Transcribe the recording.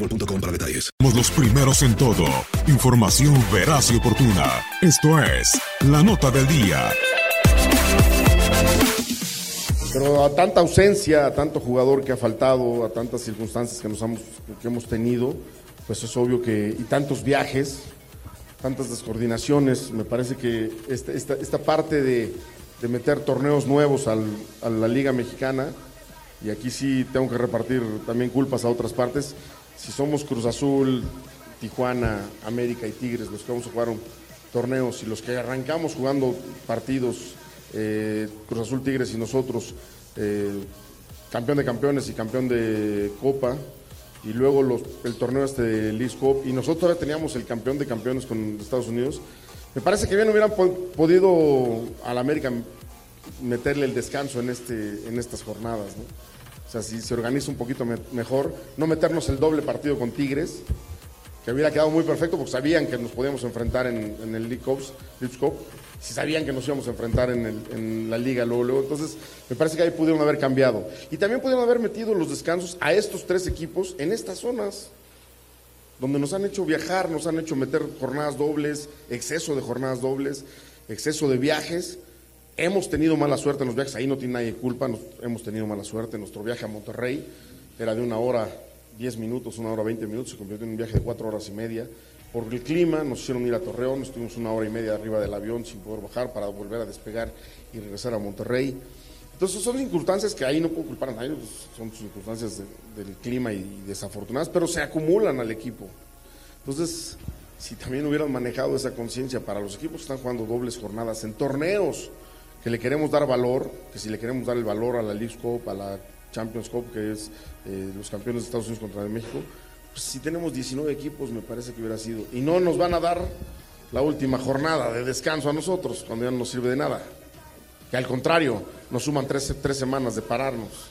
boostmobile.com para detalles. Somos los primeros en todo. Información veraz y oportuna. Esto es La Nota del Día. Pero a tanta ausencia, a tanto jugador que ha faltado, a tantas circunstancias que nos hemos, que hemos tenido, pues es obvio que, y tantos viajes, tantas descoordinaciones, me parece que esta, esta, esta parte de, de meter torneos nuevos al- a la Liga Mexicana, y aquí sí tengo que repartir también culpas a otras partes, si somos Cruz Azul, Tijuana, América y Tigres los que vamos a jugar un- torneos y los que arrancamos jugando partidos, eh, Cruz Azul, Tigres y nosotros, eh, campeón de campeones y campeón de Copa, y luego los- el torneo este de League Cup, y nosotros todavía teníamos el campeón de campeones con Estados Unidos, me parece que bien hubieran po- podido al América meterle el descanso en, este, en estas jornadas, ¿no? O sea, si se organiza un poquito me- mejor, no meternos el doble partido con Tigres, que hubiera quedado muy perfecto porque sabían que nos podíamos enfrentar en, el League Cup, si sabían que nos íbamos a enfrentar en, el- en la liga luego, luego. Entonces, me parece que ahí pudieron haber cambiado. Y también pudieron haber metido los descansos a estos tres equipos en estas zonas, donde nos han hecho viajar, nos han hecho meter jornadas dobles, exceso de jornadas dobles, exceso de viajes. Hemos tenido mala suerte en los viajes, ahí no tiene nadie culpa, nos- hemos tenido mala suerte. Nuestro viaje a Monterrey era de una hora, diez minutos, una hora, veinte minutos, se convirtió en un viaje de cuatro horas y media. Por el clima nos hicieron ir a Torreón, estuvimos una hora y media arriba del avión sin poder bajar para volver a despegar y regresar a Monterrey. Entonces son circunstancias que ahí no puedo culpar a nadie, pues, son circunstancias de- del clima y desafortunadas, pero se acumulan al equipo. Entonces, si también hubieran manejado esa conciencia para los equipos que están jugando dobles jornadas en torneos, que le queremos dar valor, que si le queremos dar el valor a la League Cup, a la Champions Cup, que es eh, los campeones de Estados Unidos contra de México, pues si tenemos 19 equipos, me parece que hubiera sido. Y no nos van a dar la última jornada de descanso a nosotros, cuando ya no nos sirve de nada. Que al contrario, nos suman tres, tres semanas de pararnos.